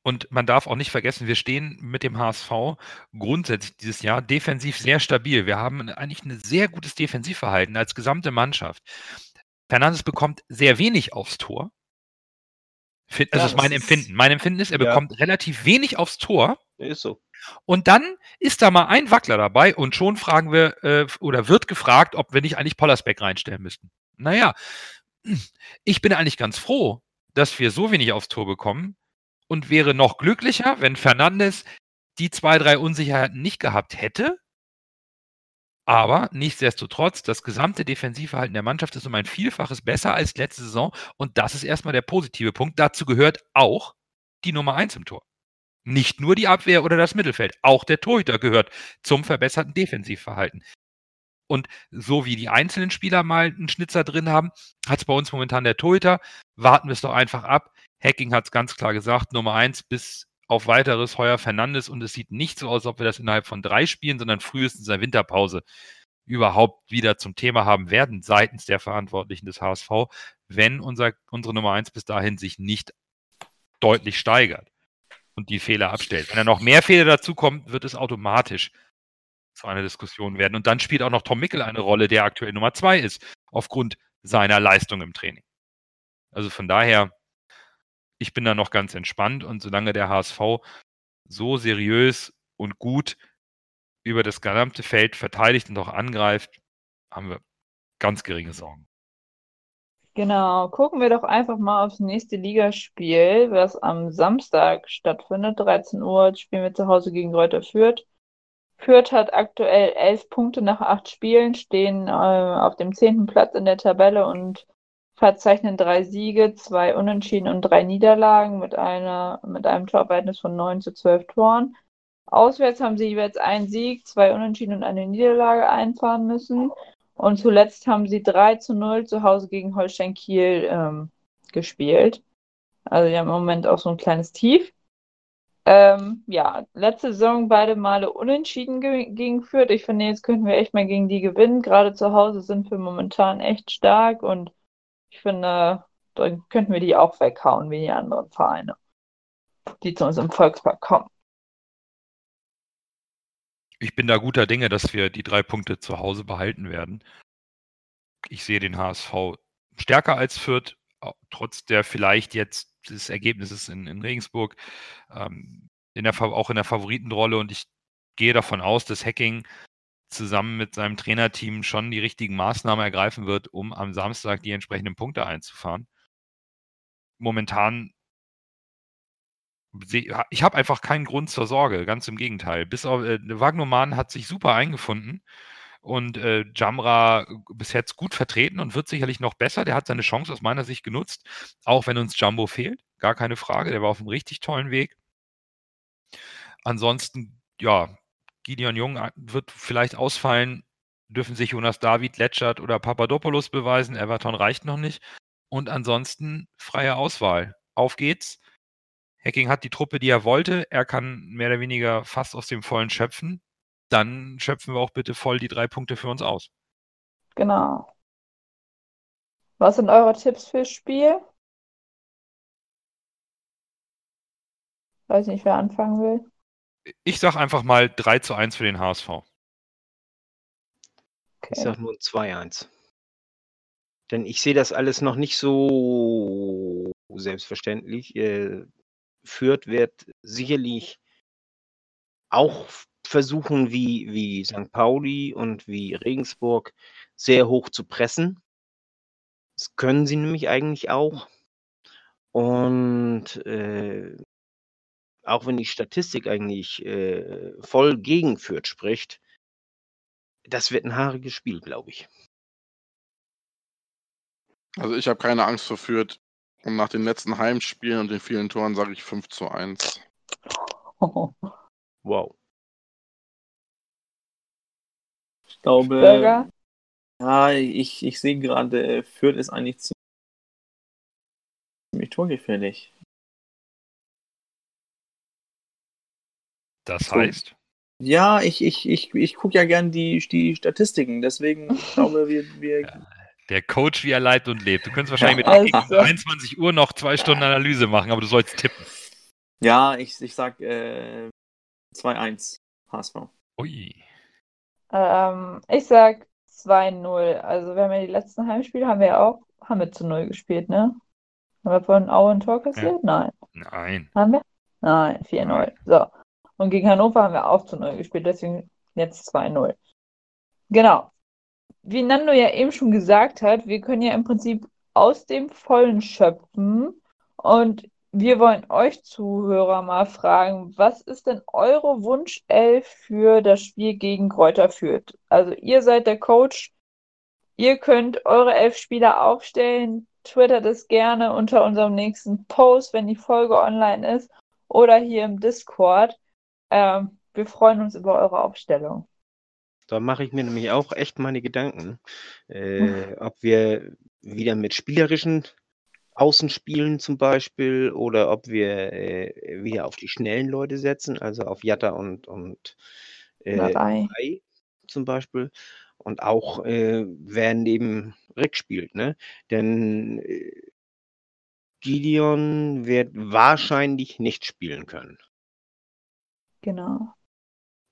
Und man darf auch nicht vergessen, wir stehen mit dem HSV grundsätzlich dieses Jahr defensiv sehr stabil. Wir haben eigentlich ein sehr gutes Defensivverhalten als gesamte Mannschaft. Fernandes bekommt sehr wenig aufs Tor. Ja, Also ist das mein ist- Empfinden. Mein Empfinden ist, er Ja. bekommt relativ wenig aufs Tor. Ist so. Und dann ist da mal ein Wackler dabei und schon fragen wir äh, oder wird gefragt, ob wir nicht eigentlich Pollersbeck reinstellen müssten. Naja, ich bin eigentlich ganz froh, dass wir so wenig aufs Tor bekommen und wäre noch glücklicher, wenn Fernandes die zwei, drei Unsicherheiten nicht gehabt hätte. Aber nichtsdestotrotz, das gesamte Defensivverhalten der Mannschaft ist um ein Vielfaches besser als letzte Saison. Und das ist erstmal der positive Punkt. Dazu gehört auch die Nummer eins im Tor. Nicht nur die Abwehr oder das Mittelfeld, auch der Torhüter gehört zum verbesserten Defensivverhalten. Und so wie die einzelnen Spieler mal einen Schnitzer drin haben, hat es bei uns momentan der Torhüter. Warten wir es doch einfach ab. Hacking hat es ganz klar gesagt, Nummer eins bis auf weiteres Heuer Fernandes und es sieht nicht so aus, als ob wir das innerhalb von drei Spielen, sondern frühestens in der Winterpause überhaupt wieder zum Thema haben werden seitens der Verantwortlichen des HSV, wenn unser, unsere Nummer 1 bis dahin sich nicht deutlich steigert und die Fehler abstellt. Wenn da noch mehr Fehler dazukommen, wird es automatisch zu einer Diskussion werden. Und dann spielt auch noch Tom Mickel eine Rolle, der aktuell Nummer 2 ist, aufgrund seiner Leistung im Training. Also von daher, ich bin da noch ganz entspannt und solange der HSV so seriös und gut über das gesamte Feld verteidigt und auch angreift, haben wir ganz geringe Sorgen. Genau, gucken wir doch einfach mal aufs nächste Ligaspiel, was am Samstag stattfindet. 13 Uhr spielen wir zu Hause gegen Reuter Fürth. Fürth hat aktuell elf Punkte nach acht Spielen, stehen äh, auf dem zehnten Platz in der Tabelle und verzeichnen drei Siege, zwei Unentschieden und drei Niederlagen mit, einer, mit einem Torverhältnis von 9 zu 12 Toren. Auswärts haben sie jeweils einen Sieg, zwei Unentschieden und eine Niederlage einfahren müssen. Und zuletzt haben sie 3 zu 0 zu Hause gegen Holstein Kiel ähm, gespielt. Also haben im Moment auch so ein kleines Tief. Ähm, ja, letzte Saison beide Male unentschieden ge gegen Fürth. Ich finde, jetzt könnten wir echt mal gegen die gewinnen. Gerade zu Hause sind wir momentan echt stark und ich finde, dann könnten wir die auch weghauen wie die anderen Vereine, die zu uns im Volkspark kommen. Ich bin da guter Dinge, dass wir die drei Punkte zu Hause behalten werden. Ich sehe den HSV stärker als Fürth, trotz der vielleicht jetzt des Ergebnisses in, in Regensburg, ähm, in der, auch in der Favoritenrolle. Und ich gehe davon aus, dass Hacking zusammen mit seinem Trainerteam schon die richtigen Maßnahmen ergreifen wird, um am Samstag die entsprechenden Punkte einzufahren. Momentan ich habe einfach keinen Grund zur Sorge, ganz im Gegenteil. Bis auf äh, Wagnoman hat sich super eingefunden und äh, Jamra bis jetzt gut vertreten und wird sicherlich noch besser. Der hat seine Chance aus meiner Sicht genutzt, auch wenn uns Jumbo fehlt, gar keine Frage. Der war auf einem richtig tollen Weg. Ansonsten, ja, Gideon Jung äh, wird vielleicht ausfallen, dürfen sich Jonas David, Letschert oder Papadopoulos beweisen. Everton reicht noch nicht. Und ansonsten freie Auswahl. Auf geht's. Hacking hat die Truppe, die er wollte. Er kann mehr oder weniger fast aus dem Vollen schöpfen. Dann schöpfen wir auch bitte voll die drei Punkte für uns aus. Genau. Was sind eure Tipps fürs Spiel? Weiß nicht, wer anfangen will. Ich sag einfach mal 3 zu 1 für den HSV. Okay. Ich sag nur 2-1. Denn ich sehe das alles noch nicht so selbstverständlich. Äh, Fürth wird sicherlich auch versuchen, wie, wie St. Pauli und wie Regensburg sehr hoch zu pressen. Das können sie nämlich eigentlich auch. Und äh, auch wenn die Statistik eigentlich äh, voll gegen Fürth spricht, das wird ein haariges Spiel, glaube ich. Also ich habe keine Angst vor Fürth. Und nach den letzten Heimspielen und den vielen Toren sage ich 5 zu 1. [laughs] Wow. Ich glaube, Burger? ja, ich, ich sehe gerade, Fürth ist eigentlich ziemlich torgefährlich. Das heißt, Ja, ich, ich, ich, ich gucke ja gern die, die Statistiken, deswegen ich glaube wir, wir [laughs] Ja. Der Coach, wie er lebt und lebt. Du könntest wahrscheinlich mit Also. um 21 Uhr noch zwei Stunden Analyse machen, aber du sollst tippen. ja, ich, ich sag äh, 2-1 HSV. Ui. Ähm, ich sag 2-0. Also wir haben ja die letzten Heimspiele, haben wir ja auch, haben wir zu 0 gespielt, ne? Haben wir von Aue ein Tor kassiert? Nein. Nein. Haben wir? Nein, 4-0. So. Und gegen Hannover haben wir auch zu 0 gespielt, deswegen jetzt 2-0. Genau. Wie Nando ja eben schon gesagt hat, wir können ja im Prinzip aus dem Vollen schöpfen. Und wir wollen euch Zuhörer mal fragen, was ist denn eure Wunschelf für das Spiel gegen Kräuter Fürth? Also ihr seid der Coach, ihr könnt eure elf Spieler aufstellen, twittert es gerne unter unserem nächsten Post, wenn die Folge online ist, oder hier im Discord. Ähm, wir freuen uns über eure Aufstellung. Da mache ich mir nämlich auch echt meine Gedanken, äh, ob wir wieder mit spielerischen Außenspielen zum Beispiel oder ob wir äh, wieder auf die schnellen Leute setzen, also auf Jatta und, und äh. Nadei zum Beispiel. Und auch, äh, wer neben Rick spielt, ne? Denn äh, Gideon wird wahrscheinlich nicht spielen können. Genau.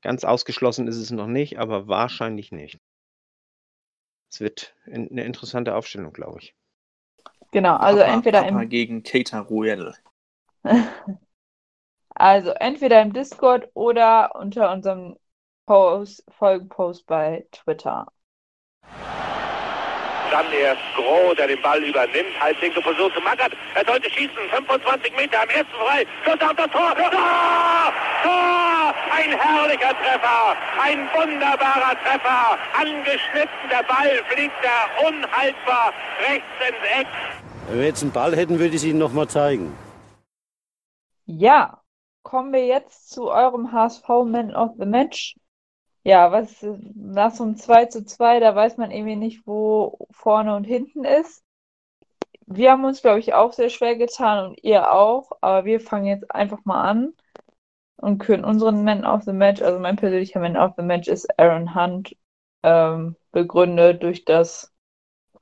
Ganz ausgeschlossen ist es noch nicht, aber wahrscheinlich nicht. Es wird in- eine interessante Aufstellung, glaube ich. Genau, also Papa, entweder Papa im gegen Keita Royal. [laughs] also entweder im Discord oder unter unserem Post, Folgenpost bei Twitter. Dann erst Groh, der den Ball übernimmt. Halblinke Position zu Magath. Er sollte schießen. 25 Meter am ersten frei. Schuss auf das Tor. Tor! Tor! Ein herrlicher Treffer. Ein wunderbarer Treffer. Angeschnitten. Der Ball fliegt da unhaltbar rechts ins Eck. Wenn wir jetzt einen Ball hätten, würde ich es Ihnen nochmal zeigen. Ja, kommen wir jetzt zu eurem HSV Man of the Match. Ja, was nach so einem 2 zu 2, da weiß man irgendwie nicht, wo vorne und hinten ist. Wir haben uns, glaube ich, auch sehr schwer getan und ihr auch, aber wir fangen jetzt einfach mal an und küren unseren Man of the Match. Also mein persönlicher Man of the Match ist Aaron Hunt, ähm, begründet durch das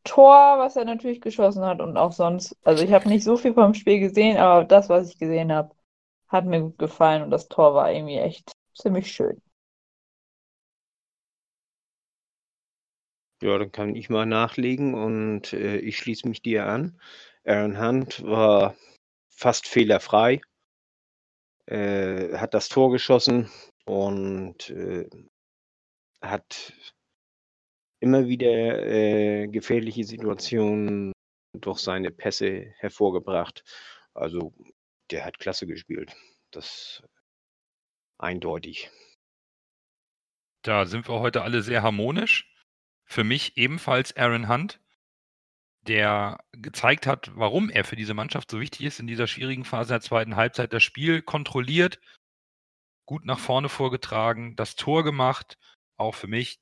Tor, was er natürlich geschossen hat und auch sonst. Also ich habe nicht so viel vom Spiel gesehen, aber das, was ich gesehen habe, hat mir gut gefallen und das Tor war irgendwie echt ziemlich schön. Ja, dann kann ich mal nachlegen und äh, ich schließe mich dir an. Aaron Hunt war fast fehlerfrei, äh, hat das Tor geschossen und äh, hat immer wieder äh, gefährliche Situationen durch seine Pässe hervorgebracht. Also der hat klasse gespielt. Das eindeutig. Da sind wir heute alle sehr harmonisch. Für mich ebenfalls Aaron Hunt, der gezeigt hat, warum er für diese Mannschaft so wichtig ist in dieser schwierigen Phase der zweiten Halbzeit. Das Spiel kontrolliert, gut nach vorne vorgetragen, das Tor gemacht. Auch für mich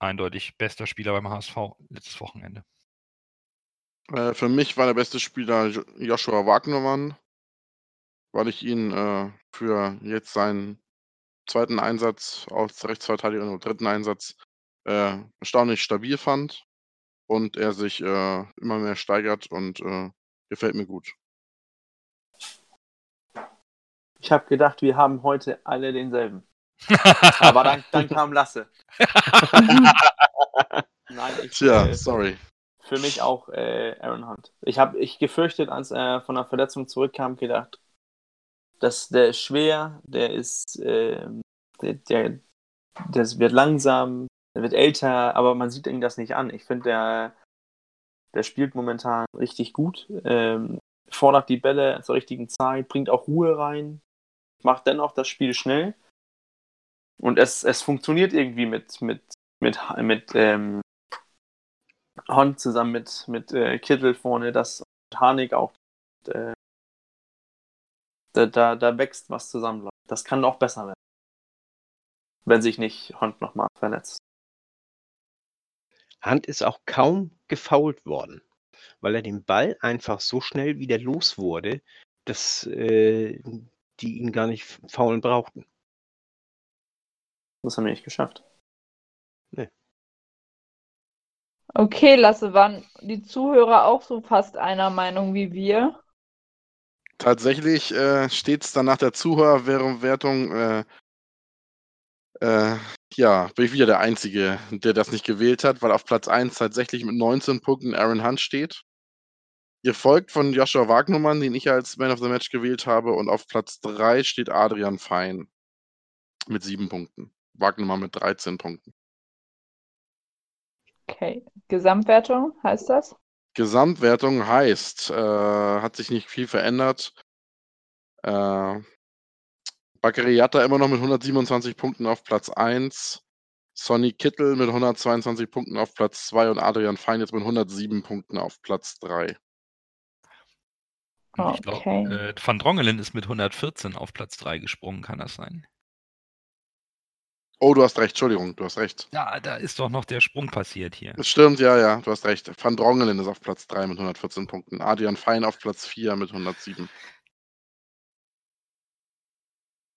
eindeutig bester Spieler beim HSV letztes Wochenende. Äh, für mich war der beste Spieler Jo- Joshua Wagnermann, weil ich ihn äh, für jetzt seinen zweiten Einsatz als Rechtsverteidiger oder dritten Einsatz äh, erstaunlich stabil fand und er sich äh, immer mehr steigert und äh, gefällt mir gut. Ich habe gedacht, wir haben heute alle denselben. [laughs] Aber dann, dann kam Lasse. [laughs] Nein, ich, Tja, äh, sorry. für mich auch äh, Aaron Hunt. Ich habe ich gefürchtet, als er von der Verletzung zurückkam, gedacht, dass der ist schwer, der ist, ähm, der, der, das wird langsam, der wird älter, aber man sieht ihm das nicht an. Ich finde, der, der spielt momentan richtig gut, ähm, fordert die Bälle zur richtigen Zeit, bringt auch Ruhe rein, macht dennoch das Spiel schnell. Und es, es funktioniert irgendwie mit, mit, mit, mit ähm, Hunt zusammen mit, mit äh, Kittel vorne, dass Harnik auch äh, da, da, da wächst was zusammen. Das kann noch besser werden. Wenn sich nicht Hunt nochmal verletzt. Hunt ist auch kaum gefoult worden, weil er den Ball einfach so schnell wieder los wurde, dass äh, die ihn gar nicht faulen brauchten. Das haben wir nicht geschafft. Okay, Lasse, waren die Zuhörer auch so fast einer Meinung wie wir? Tatsächlich äh, steht es dann nach der Zuhörerwertung, äh, äh, ja, bin ich wieder der Einzige, der das nicht gewählt hat, weil auf Platz 1 tatsächlich mit 19 Punkten Aaron Hunt steht. Gefolgt von Joshua Wagnermann, den ich als Man of the Match gewählt habe. Und auf Platz 3 steht Adrian Fein mit 7 Punkten. Wagnermann mit 13 Punkten. Okay. Gesamtwertung heißt das? Gesamtwertung heißt, äh, hat sich nicht viel verändert. Äh, Bakariata immer noch mit 127 Punkten auf Platz 1. Sonny Kittel mit 122 Punkten auf Platz 2 und Adrian Fein jetzt mit 107 Punkten auf Platz 3. Und ich glaube, Okay. äh, Van Drongelen ist mit 114 auf Platz 3 gesprungen, kann das sein? Oh, du hast recht, Entschuldigung, du hast recht. Ja, da ist doch noch der Sprung passiert hier. Das stimmt, ja, ja, du hast recht. Van Drongelen ist auf Platz 3 mit 114 Punkten. Adrian Fein auf Platz 4 mit 107.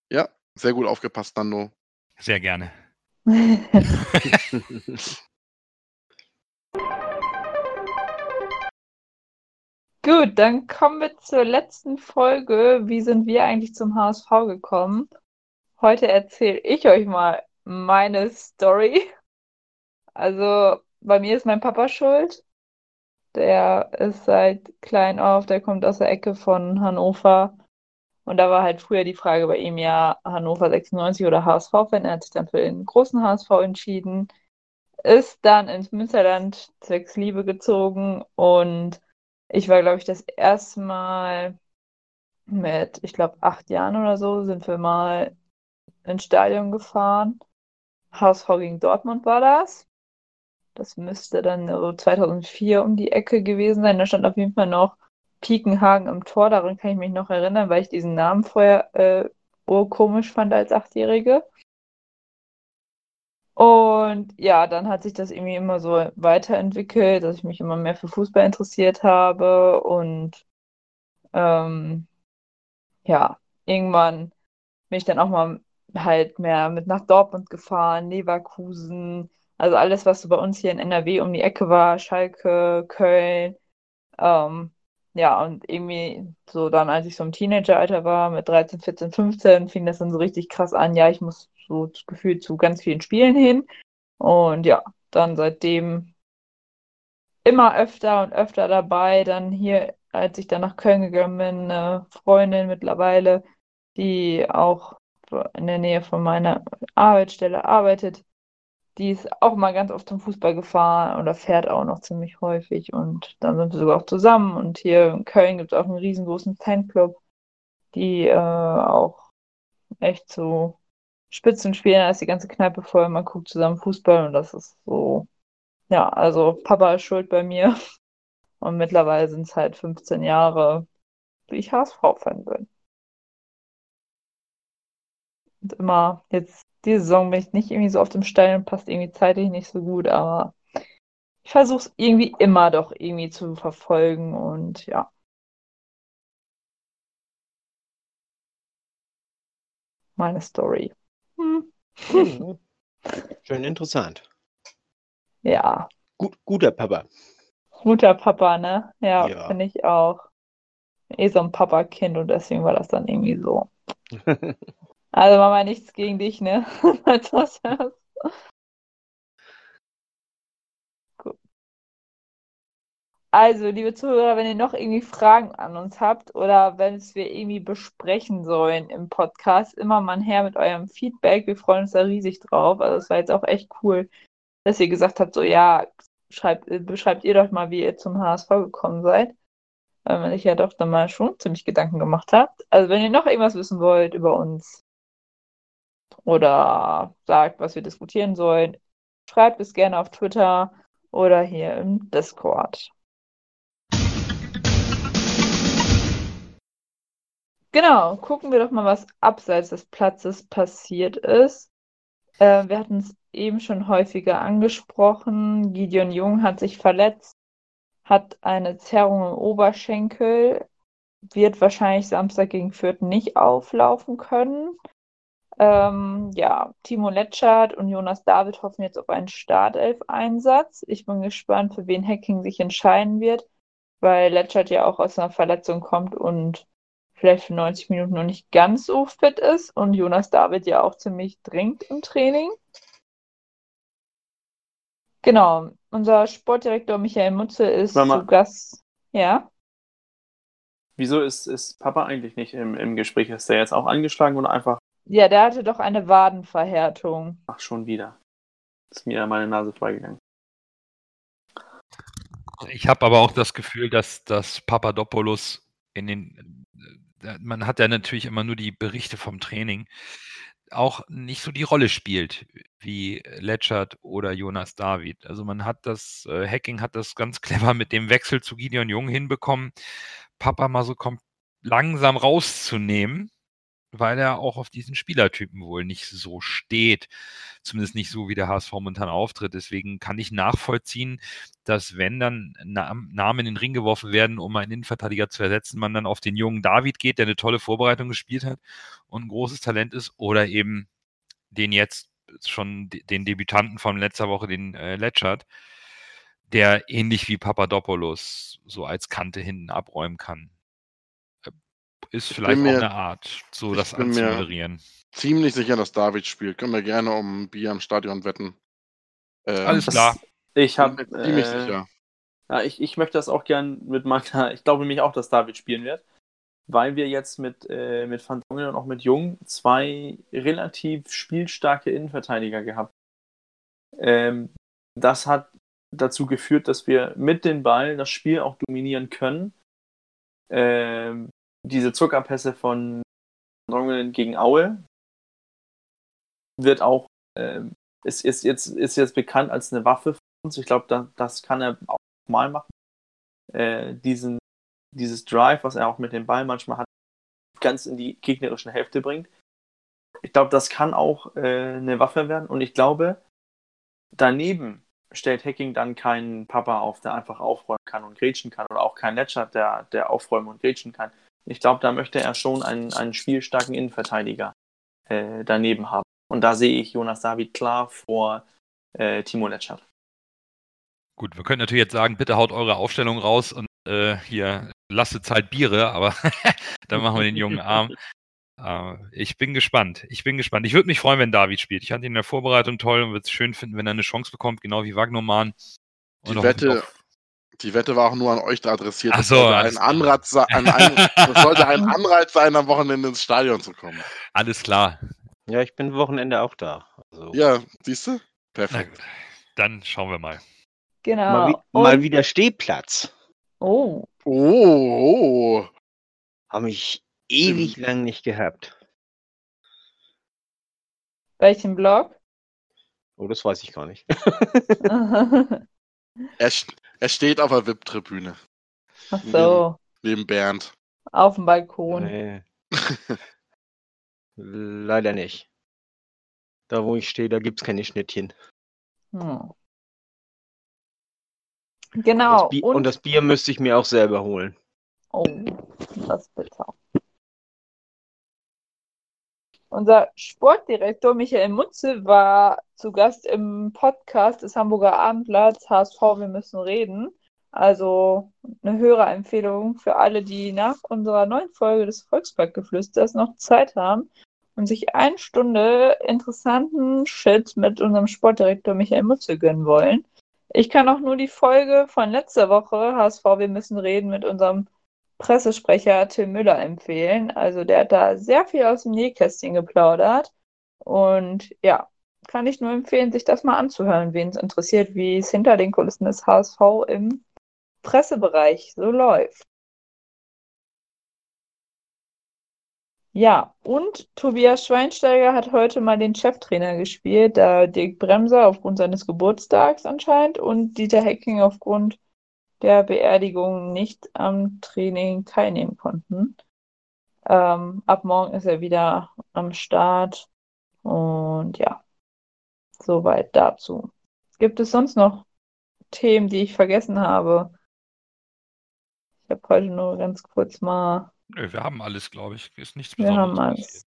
Ja, sehr gut aufgepasst, Nando. Sehr gerne. [laughs] Gut, dann kommen wir zur letzten Folge. Wie sind wir eigentlich zum HSV gekommen? Heute erzähle ich euch mal meine Story. Also bei mir ist mein Papa schuld. Der ist seit klein auf, der kommt aus der Ecke von Hannover. Und da war halt früher die Frage bei ihm ja Hannover 96 oder HSV-Fan. Er hat sich dann für den großen HSV entschieden, ist dann ins Münsterland zwecks Liebe gezogen und ich war, glaube ich, das erste Mal mit, ich glaube, acht Jahren oder so, sind wir mal ins Stadion gefahren. HSV gegen Dortmund war das. Das müsste dann so 2004 um die Ecke gewesen sein. Da stand auf jeden Fall noch Piekenhagen im Tor. Daran kann ich mich noch erinnern, weil ich diesen Namen vorher äh, urkomisch fand als Achtjährige. Und ja, dann hat sich das irgendwie immer so weiterentwickelt, dass ich mich immer mehr für Fußball interessiert habe und ähm, ja, irgendwann bin ich dann auch mal halt mehr mit nach Dortmund gefahren, Leverkusen, also alles, was so bei uns hier in NRW um die Ecke war, Schalke, Köln. Ähm, ja, und irgendwie so dann, als ich so im Teenageralter war, mit 13, 14, 15, fing das dann so richtig krass an. Ja, ich muss so gefühlt zu ganz vielen Spielen hin. Und ja, dann seitdem immer öfter und öfter dabei. Dann hier, als ich dann nach Köln gegangen bin, eine Freundin mittlerweile, die auch in der Nähe von meiner Arbeitsstelle arbeitet, die ist auch mal ganz oft zum Fußball gefahren oder fährt auch noch ziemlich häufig. Und dann sind wir sogar auch zusammen. Und hier in Köln gibt es auch einen riesengroßen Fanclub, die äh, auch echt so Spitzen spielen. Da ist die ganze Kneipe voll. Man guckt zusammen Fußball und das ist so. Ja, also Papa ist schuld bei mir. [laughs] Und mittlerweile sind es halt 15 Jahre, wie ich HSV-Fan bin. Und immer jetzt diese Saison bin ich nicht irgendwie so auf dem Stein, passt irgendwie zeitlich nicht so gut, aber ich versuche es irgendwie immer doch irgendwie zu verfolgen und ja. Meine Story. Hm. Mhm. Schön interessant. Ja. Gut, guter Papa. Guter Papa, ne? Ja, Ja. finde ich auch. Eh so ein Papa-Kind und deswegen war das dann irgendwie so. [laughs] Also Mama, nichts gegen dich, ne? [laughs] Gut. Also, liebe Zuhörer, wenn ihr noch irgendwie Fragen an uns habt oder wenn es wir irgendwie besprechen sollen im Podcast, immer mal her mit eurem Feedback. Wir freuen uns da riesig drauf. Also, es war jetzt auch echt cool, dass ihr gesagt habt, so, ja, schreibt, äh, beschreibt ihr doch mal, wie ihr zum HSV gekommen seid. Weil man sich ja doch dann mal schon ziemlich Gedanken gemacht habt. Also, wenn ihr noch irgendwas wissen wollt über uns, oder sagt, was wir diskutieren sollen, schreibt es gerne auf Twitter oder hier im Discord. Genau, gucken wir doch mal, was abseits des Platzes passiert ist. Äh, wir hatten es eben schon häufiger angesprochen. Gideon Jung hat sich verletzt, hat eine Zerrung im Oberschenkel, wird wahrscheinlich Samstag gegen Fürth nicht auflaufen können. Ähm, ja, Timo Letschert und Jonas David hoffen jetzt auf einen Startelf-Einsatz. Ich bin gespannt, für wen Hacking sich entscheiden wird, weil Letschert ja auch aus einer Verletzung kommt und vielleicht für 90 Minuten noch nicht ganz so fit ist und Jonas David ja auch ziemlich dringend im Training. Genau, unser Sportdirektor Michael Mutze ist Mama. zu Gast. Ja, Wieso ist, ist Papa eigentlich nicht im, im Gespräch? Ist der jetzt auch angeschlagen oder einfach, ja, der hatte doch eine Wadenverhärtung. ach, schon wieder? Ist mir meine Nase freigegangen. Ich habe aber auch das Gefühl, dass, dass Papadopoulos in den, äh, man hat ja natürlich immer nur die Berichte vom Training, auch nicht so die Rolle spielt wie Letschert oder Jonas David. Also man hat das, äh, Hacking hat das ganz [laughs] clever mit dem Wechsel zu Gideon Jung hinbekommen, Papa mal so kom langsam rauszunehmen, weil er auch auf diesen Spielertypen wohl nicht so steht. Zumindest nicht so, wie der HSV momentan auftritt. Deswegen kann ich nachvollziehen, dass wenn dann Nam- Namen in den Ring geworfen werden, um einen Innenverteidiger zu ersetzen, man dann auf den jungen David geht, der eine tolle Vorbereitung gespielt hat und ein großes Talent ist, oder eben den jetzt schon de- den Debütanten von letzter Woche, den äh, Letschert, der ähnlich wie Papadopoulos so als Kante hinten abräumen kann. Ist Ich vielleicht bin auch mir- eine Art, so das mir- anzumoderieren. Ziemlich sicher, dass David spielt. Können wir gerne um ein Bier im Stadion wetten. Äh, Alles klar. Ich habe mir ziemlich äh, sicher. Ja, ich, ich möchte das auch gern mit meiner, [laughs] ich glaube nämlich auch, dass David spielen wird, weil wir jetzt mit, äh, mit Van Dongen und auch mit Jung zwei relativ spielstarke Innenverteidiger gehabt. Ähm, das hat dazu geführt, dass wir mit dem Ball das Spiel auch dominieren können. Ähm, diese Zuckerpässe von Van Dongen gegen Aue wird auch, ähm, ist, ist, jetzt, ist jetzt bekannt als eine Waffe für uns. Ich glaube, da, das kann er auch mal machen. Äh, diesen, dieses Drive, was er auch mit dem Ball manchmal hat, ganz in die gegnerische Hälfte bringt. Ich glaube, das kann auch äh, eine Waffe werden und ich glaube, daneben stellt Hacking dann keinen Papa auf, der einfach aufräumen kann und grätschen kann oder auch keinen Letschert, der, der aufräumen und grätschen kann. Ich glaube, da möchte er schon einen, einen spielstarken Innenverteidiger äh, daneben haben. Und da sehe ich Jonas David klar vor äh, Timo Letschert. Gut, wir können natürlich jetzt sagen, bitte haut eure Aufstellung raus und äh, hier lasst halt Biere, aber [laughs] dann machen wir den jungen Arm. Äh, ich bin gespannt. Ich bin gespannt. Ich würde mich freuen, wenn David spielt. Ich fand ihn in der Vorbereitung toll und würde es schön finden, wenn er eine Chance bekommt, genau wie Wagnermann. Die Wette, auch- die Wette war auch nur an euch da adressiert. Ach Das so, sollte ein, Anreiz, ein, ein, [laughs] das sollte ein Anreiz sein, am Wochenende ins Stadion zu kommen. Alles klar. Ja, ich bin Wochenende auch da. Also, Ja, siehst du? Perfekt. Dann schauen wir mal. Genau. mal, wi Und- mal wieder Stehplatz. Oh, Oh, oh. Habe ich ewig lang nicht gehabt. welchen Blog? Oh, das weiß ich gar nicht. [laughs] Er, er steht auf der VIP-Tribüne Ach so, neben Bernd. auf dem Balkon. Nee. Leider nicht. Da, wo ich stehe, da gibt es keine Schnittchen. Hm. Und Genau. das, Bier, und das Bier müsste ich mir auch selber holen. Oh, das ist bitter. Unser Sportdirektor Michael Mutze war zu Gast im Podcast des Hamburger Abendblatts HSV Wir müssen reden. Also eine Hörerempfehlung für alle, die nach unserer neuen Folge des Volksparkgeflüsters noch Zeit haben und sich eine Stunde interessanten Shit mit unserem Sportdirektor Michael Mutze gönnen wollen. Ich kann auch nur die Folge von letzter Woche, HSV Wir müssen reden, mit unserem Pressesprecher Tim Müller empfehlen. Also der hat da sehr viel aus dem Nähkästchen geplaudert. Und ja, kann ich nur empfehlen, sich das mal anzuhören, wen es interessiert, wie es hinter den Kulissen des HSV im Pressebereich so läuft. Ja, und Tobias Schweinsteiger hat heute mal den Cheftrainer gespielt, da Dirk Bremser aufgrund seines Geburtstags anscheinend und Dieter Hecking aufgrund der Beerdigung nicht am Training teilnehmen konnten. Ähm, ab morgen ist er wieder am Start. Und ja, soweit dazu. Gibt es sonst noch Themen, die ich vergessen habe? Ich habe heute nur ganz kurz mal. Nö, wir haben alles, glaube ich. Ist nichts Wir Besonderes. haben alles. passiert.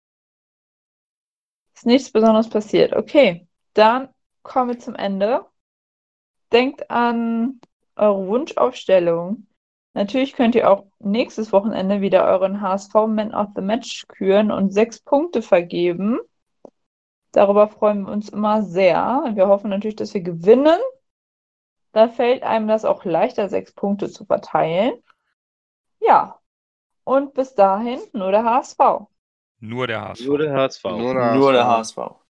Ist nichts Besonderes passiert. Okay, dann kommen wir zum Ende. Denkt an eure Wunschaufstellung. Natürlich könnt ihr auch nächstes Wochenende wieder euren HSV Man of the Match küren und sechs Punkte vergeben. Darüber freuen wir uns immer sehr. Wir hoffen natürlich, dass wir gewinnen. Da fällt einem das auch leichter, sechs Punkte zu verteilen. Ja. Und bis dahin nur der HSV. Nur der HSV. Nur der HSV. Nur der Nur der HSV. HSV.